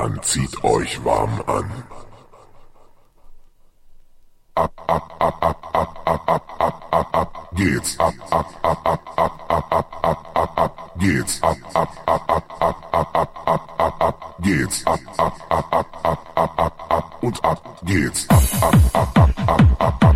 Dann zieht euch warm an. Ab, ab, ab, ab, ab, ab, ab, ab, ab, ab, geht's. Ab, ab, ab, ab, ab, ab, ab, ab, ab, ab, geht's. Ab, ab, ab, ab, ab, ab, ab, ab, ab, ab, geht's. Ab, ab, ab, ab, ab, ab, ab, ab und ab geht's. Ab, ab, ab, ab, ab, ab, ab,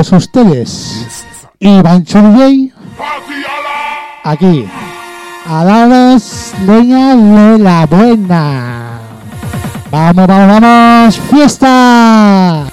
todos ustedes, Iván Partyalarm! aquí, a daros leña de la buena. Vamos, vamos, vamos, fiesta.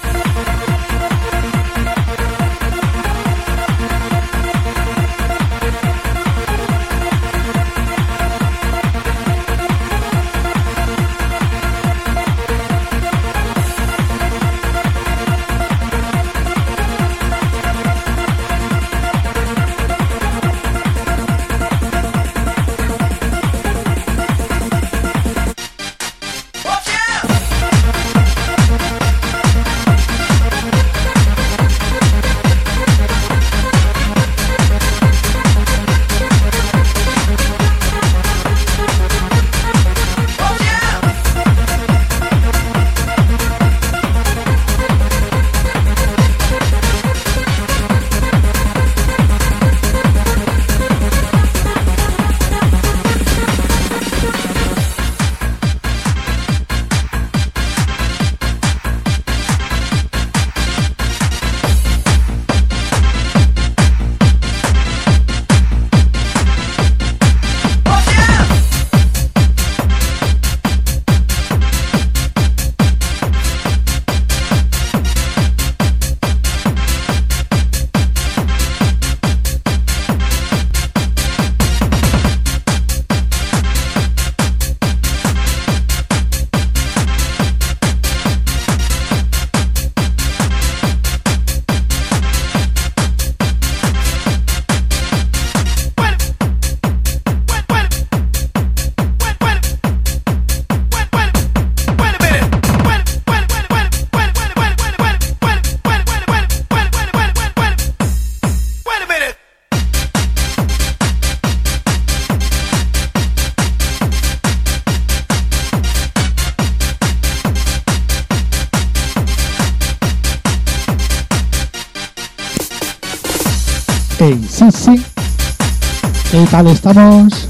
Tal estamos?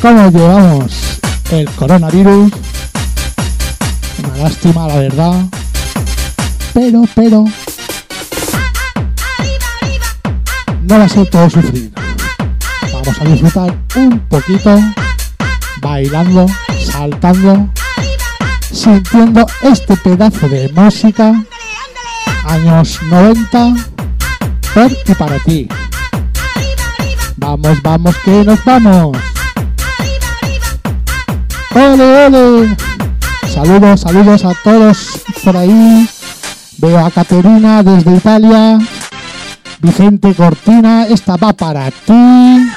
¿Cómo llevamos el coronavirus? Una lástima, la verdad. Pero, pero... No va a ser todo sufrir. Vamos a disfrutar un poquito, bailando, saltando, sintiendo este pedazo de música, años 90, por y para ti. Vamos, vamos, que nos vamos. ¡Ole, ole! Saludos, saludos a todos por ahí. Veo a Caterina desde Italia. Vicente Cortina, esta va para ti.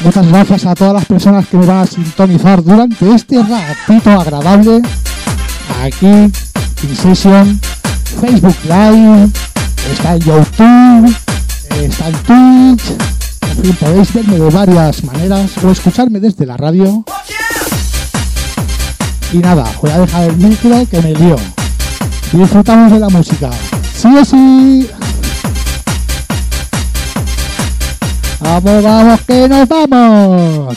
Muchas gracias a todas las personas que me van a sintonizar durante este ratito agradable. Aquí, in session, Facebook Live, está en YouTube, está en Twitch. En fin, podéis verme de varias maneras o escucharme desde la radio. Y nada, voy a dejar el micro que me lío. Disfrutamos de la música. Sí o sí. Vamos, vamos, que nos vamos.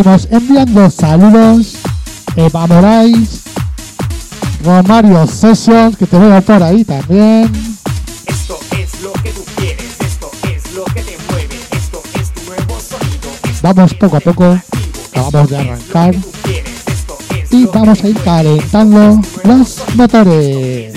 Seguimos enviando saludos. Eva Morais, Romario Sessions, que te veo por ahí también. Esto es lo que tú quieres, esto es lo que te mueve, esto es tu nuevo sonido. Vamos poco a poco, acabamos de arrancar. quieres, Y vamos a ir calentando los motores.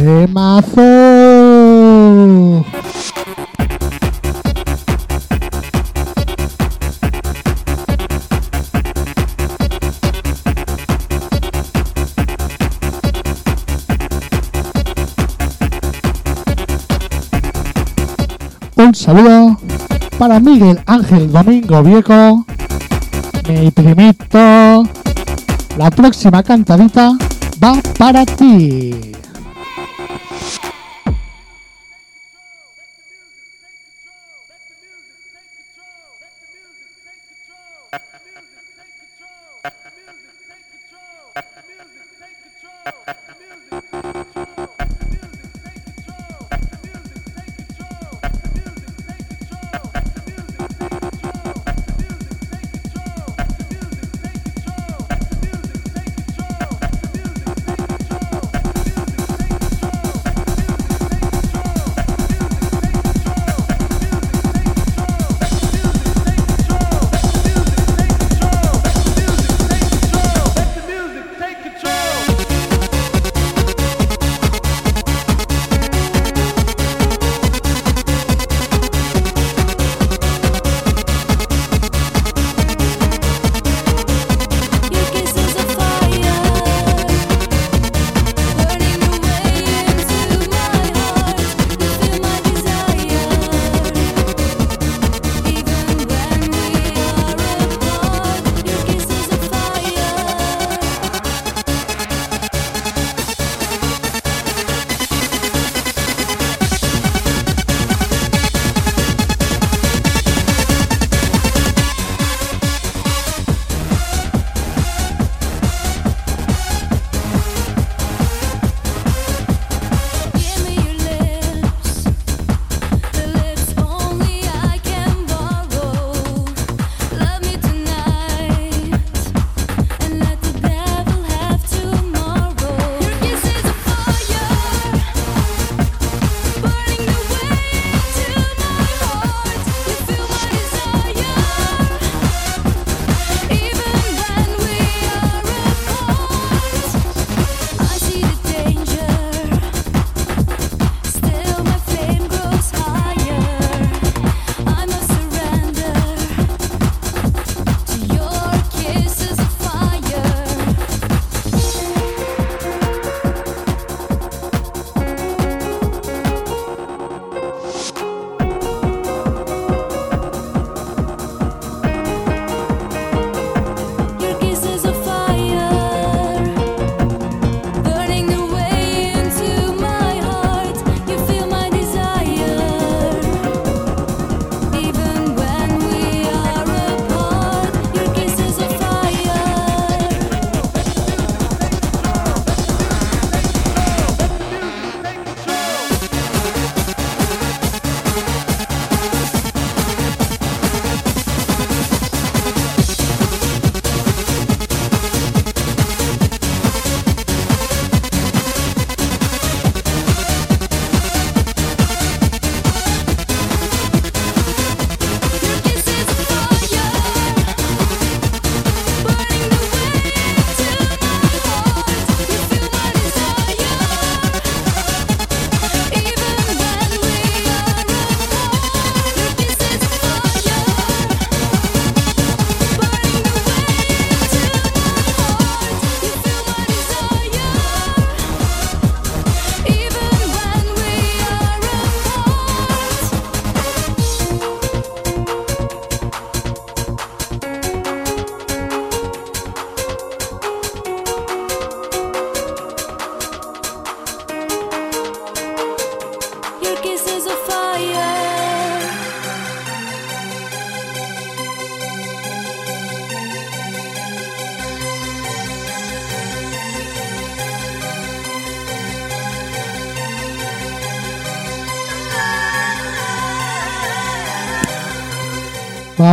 Un saludo para Miguel Ángel Domingo Vieco, mi primito. La próxima cantadita va para ti.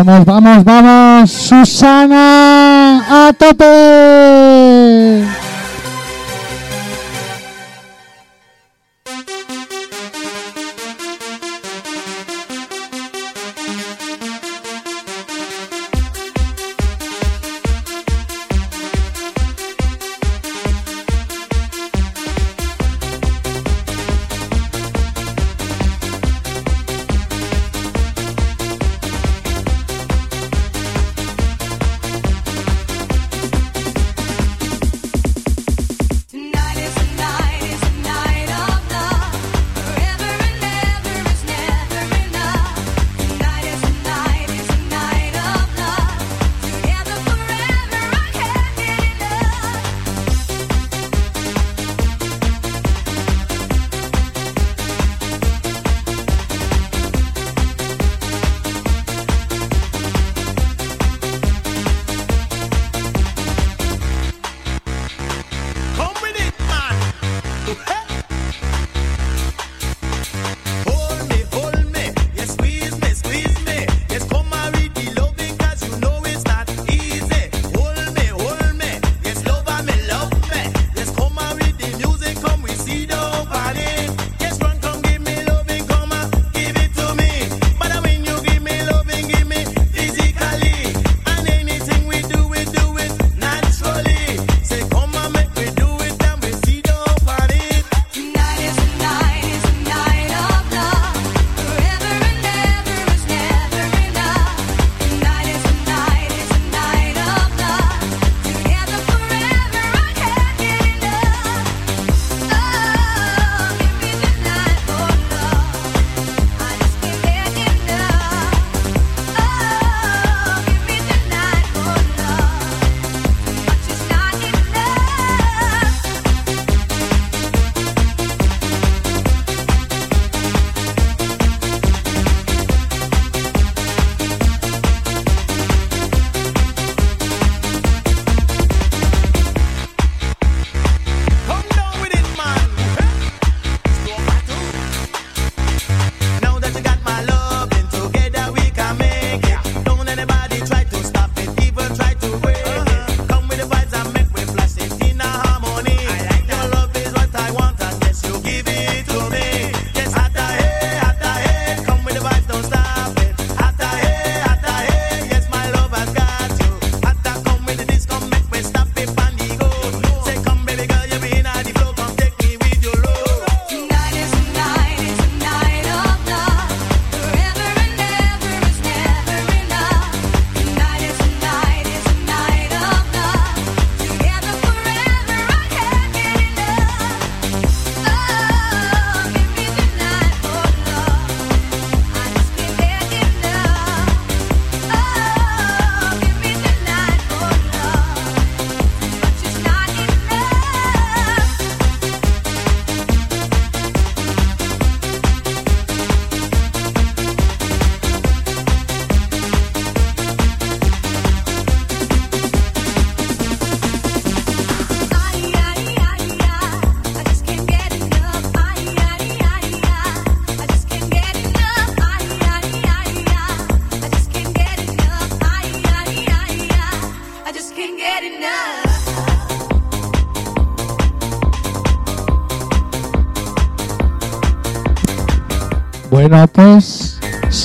Vamos, vamos, vamos. Susana, a tope.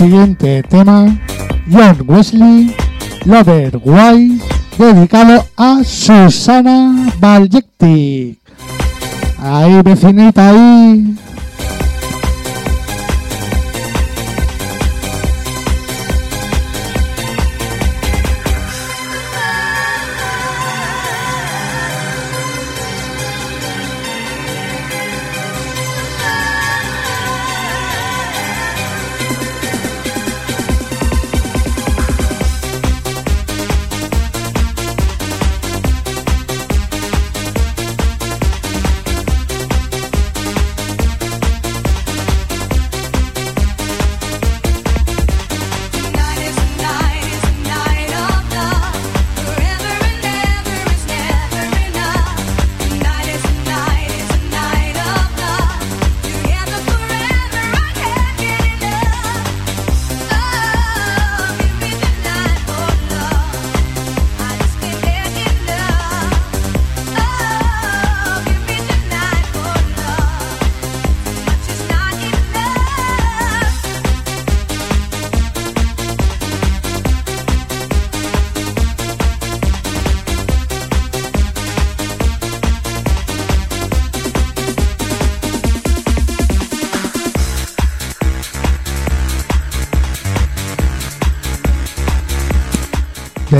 siguiente tema, John Wesley, Lover White, dedicado a Susana Baljetti. Ahí, vecinita, ahí.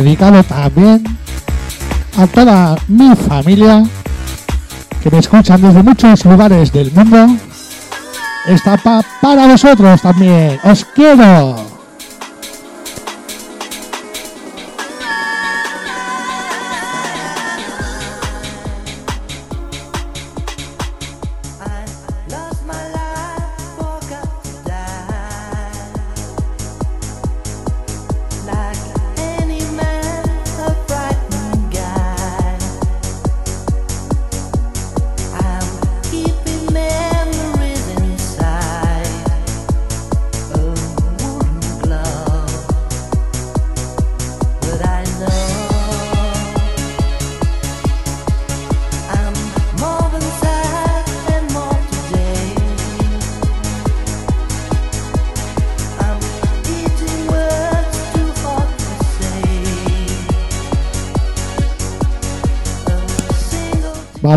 dedicado también a toda mi familia que me escuchan desde muchos lugares del mundo. Esta pa para vosotros también. Os quiero.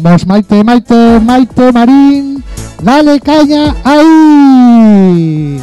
vamos, Maite, Maite, Maite, Marín, dale caña ahí.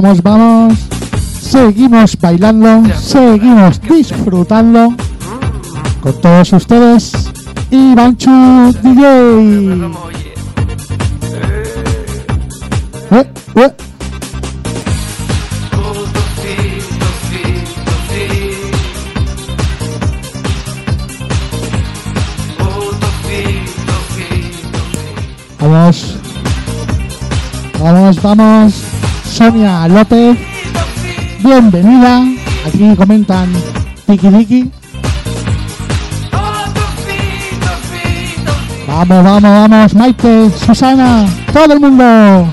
Vamos, vamos. Seguimos bailando, seguimos disfrutando con todos ustedes. Ivanchu DJ. Eh, eh. Finto. Vamos. Vamos, vamos. Sonia López, bienvenida. Aquí comentan Tiki Tiki. Vamos, vamos, vamos. Maite, Susana, todo el mundo.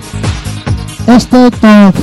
Este top